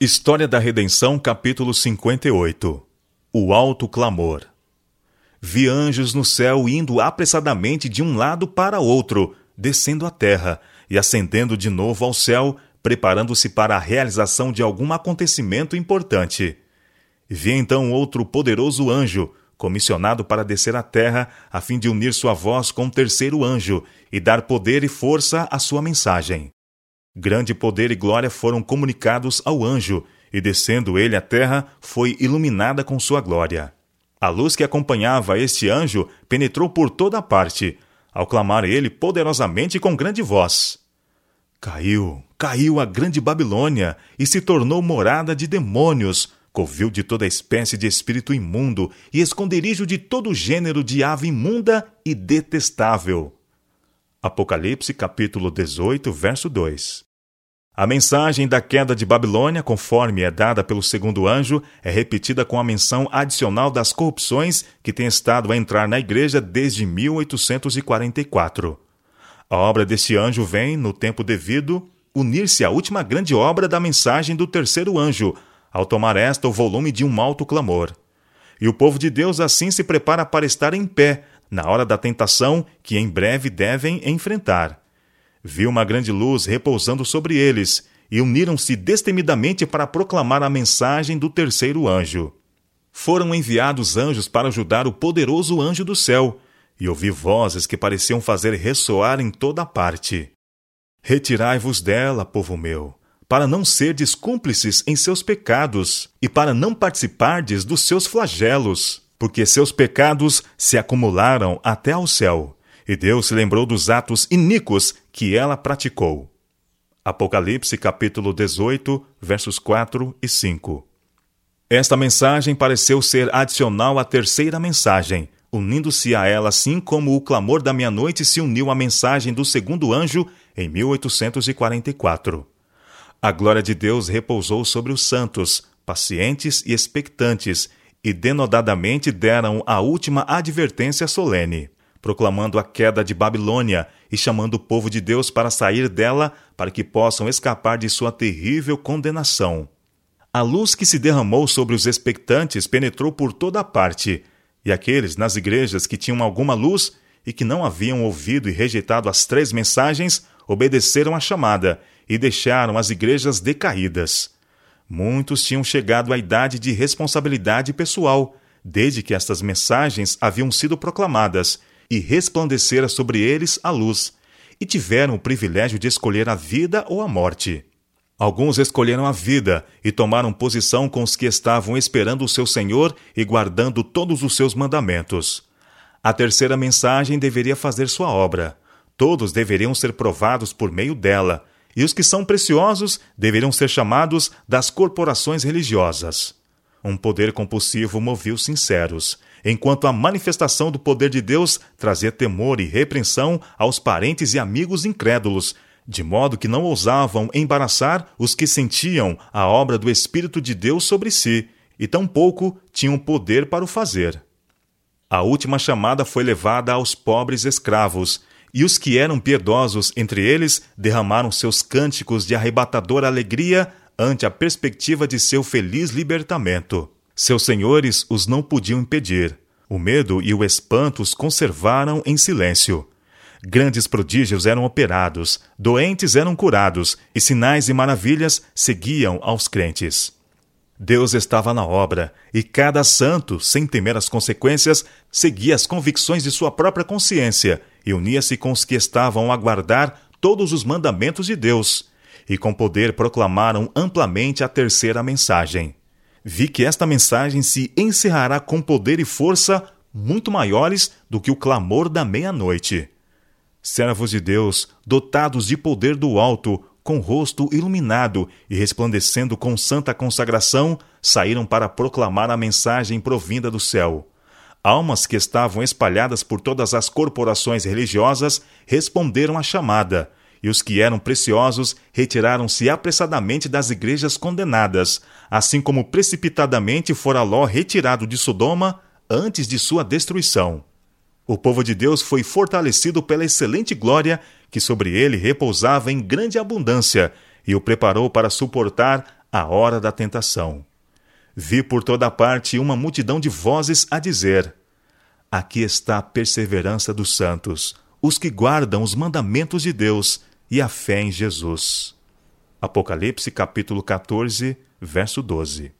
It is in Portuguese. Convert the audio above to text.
História da Redenção, capítulo 58 O Alto Clamor Vi anjos no céu indo apressadamente de um lado para outro, descendo à terra e ascendendo de novo ao céu, preparando-se para a realização de algum acontecimento importante. Vi então outro poderoso anjo, comissionado para descer à terra, a fim de unir sua voz com o terceiro anjo e dar poder e força à sua mensagem. Grande poder e glória foram comunicados ao anjo, e descendo ele à terra, foi iluminada com sua glória. A luz que acompanhava este anjo penetrou por toda parte, ao clamar ele poderosamente com grande voz. Caiu, caiu a grande Babilônia e se tornou morada de demônios, covil de toda espécie de espírito imundo e esconderijo de todo gênero de ave imunda e detestável. Apocalipse capítulo 18, verso 2. A mensagem da queda de Babilônia, conforme é dada pelo segundo anjo, é repetida com a menção adicional das corrupções que têm estado a entrar na igreja desde 1844. A obra deste anjo vem, no tempo devido, unir-se à última grande obra da mensagem do terceiro anjo, ao tomar esta o volume de um alto clamor. E o povo de Deus assim se prepara para estar em pé na hora da tentação que em breve devem enfrentar viu uma grande luz repousando sobre eles e uniram-se destemidamente para proclamar a mensagem do terceiro anjo. Foram enviados anjos para ajudar o poderoso anjo do céu, e ouvi vozes que pareciam fazer ressoar em toda parte. Retirai-vos dela, povo meu, para não serdes cúmplices em seus pecados e para não participardes dos seus flagelos, porque seus pecados se acumularam até ao céu e Deus se lembrou dos atos iníquos que ela praticou. Apocalipse capítulo 18, versos 4 e 5. Esta mensagem pareceu ser adicional à terceira mensagem, unindo-se a ela assim como o clamor da meia-noite se uniu à mensagem do segundo anjo em 1844. A glória de Deus repousou sobre os santos, pacientes e expectantes, e denodadamente deram a última advertência solene proclamando a queda de Babilônia e chamando o povo de Deus para sair dela para que possam escapar de sua terrível condenação. A luz que se derramou sobre os expectantes penetrou por toda a parte, e aqueles nas igrejas que tinham alguma luz e que não haviam ouvido e rejeitado as três mensagens obedeceram à chamada e deixaram as igrejas decaídas. Muitos tinham chegado à idade de responsabilidade pessoal, desde que estas mensagens haviam sido proclamadas, e resplandecera sobre eles a luz, e tiveram o privilégio de escolher a vida ou a morte. Alguns escolheram a vida e tomaram posição com os que estavam esperando o seu Senhor e guardando todos os seus mandamentos. A terceira mensagem deveria fazer sua obra. Todos deveriam ser provados por meio dela, e os que são preciosos deveriam ser chamados das corporações religiosas. Um poder compulsivo movia os sinceros, enquanto a manifestação do poder de Deus trazia temor e repreensão aos parentes e amigos incrédulos, de modo que não ousavam embaraçar os que sentiam a obra do Espírito de Deus sobre si, e tampouco tinham poder para o fazer. A última chamada foi levada aos pobres escravos, e os que eram piedosos entre eles derramaram seus cânticos de arrebatadora alegria ante a perspectiva de seu feliz libertamento. Seus senhores os não podiam impedir. O medo e o espanto os conservaram em silêncio. Grandes prodígios eram operados, doentes eram curados, e sinais e maravilhas seguiam aos crentes. Deus estava na obra, e cada santo, sem temer as consequências, seguia as convicções de sua própria consciência e unia-se com os que estavam a guardar todos os mandamentos de Deus, e com poder proclamaram amplamente a terceira mensagem vi que esta mensagem se encerrará com poder e força muito maiores do que o clamor da meia-noite. Servos de Deus, dotados de poder do alto, com rosto iluminado e resplandecendo com santa consagração, saíram para proclamar a mensagem provinda do céu. Almas que estavam espalhadas por todas as corporações religiosas responderam à chamada, e os que eram preciosos retiraram-se apressadamente das igrejas condenadas, assim como precipitadamente fora Ló retirado de Sodoma antes de sua destruição. O povo de Deus foi fortalecido pela excelente glória que sobre ele repousava em grande abundância e o preparou para suportar a hora da tentação. Vi por toda parte uma multidão de vozes a dizer: Aqui está a perseverança dos santos, os que guardam os mandamentos de Deus e a fé em Jesus. Apocalipse capítulo 14, verso 12.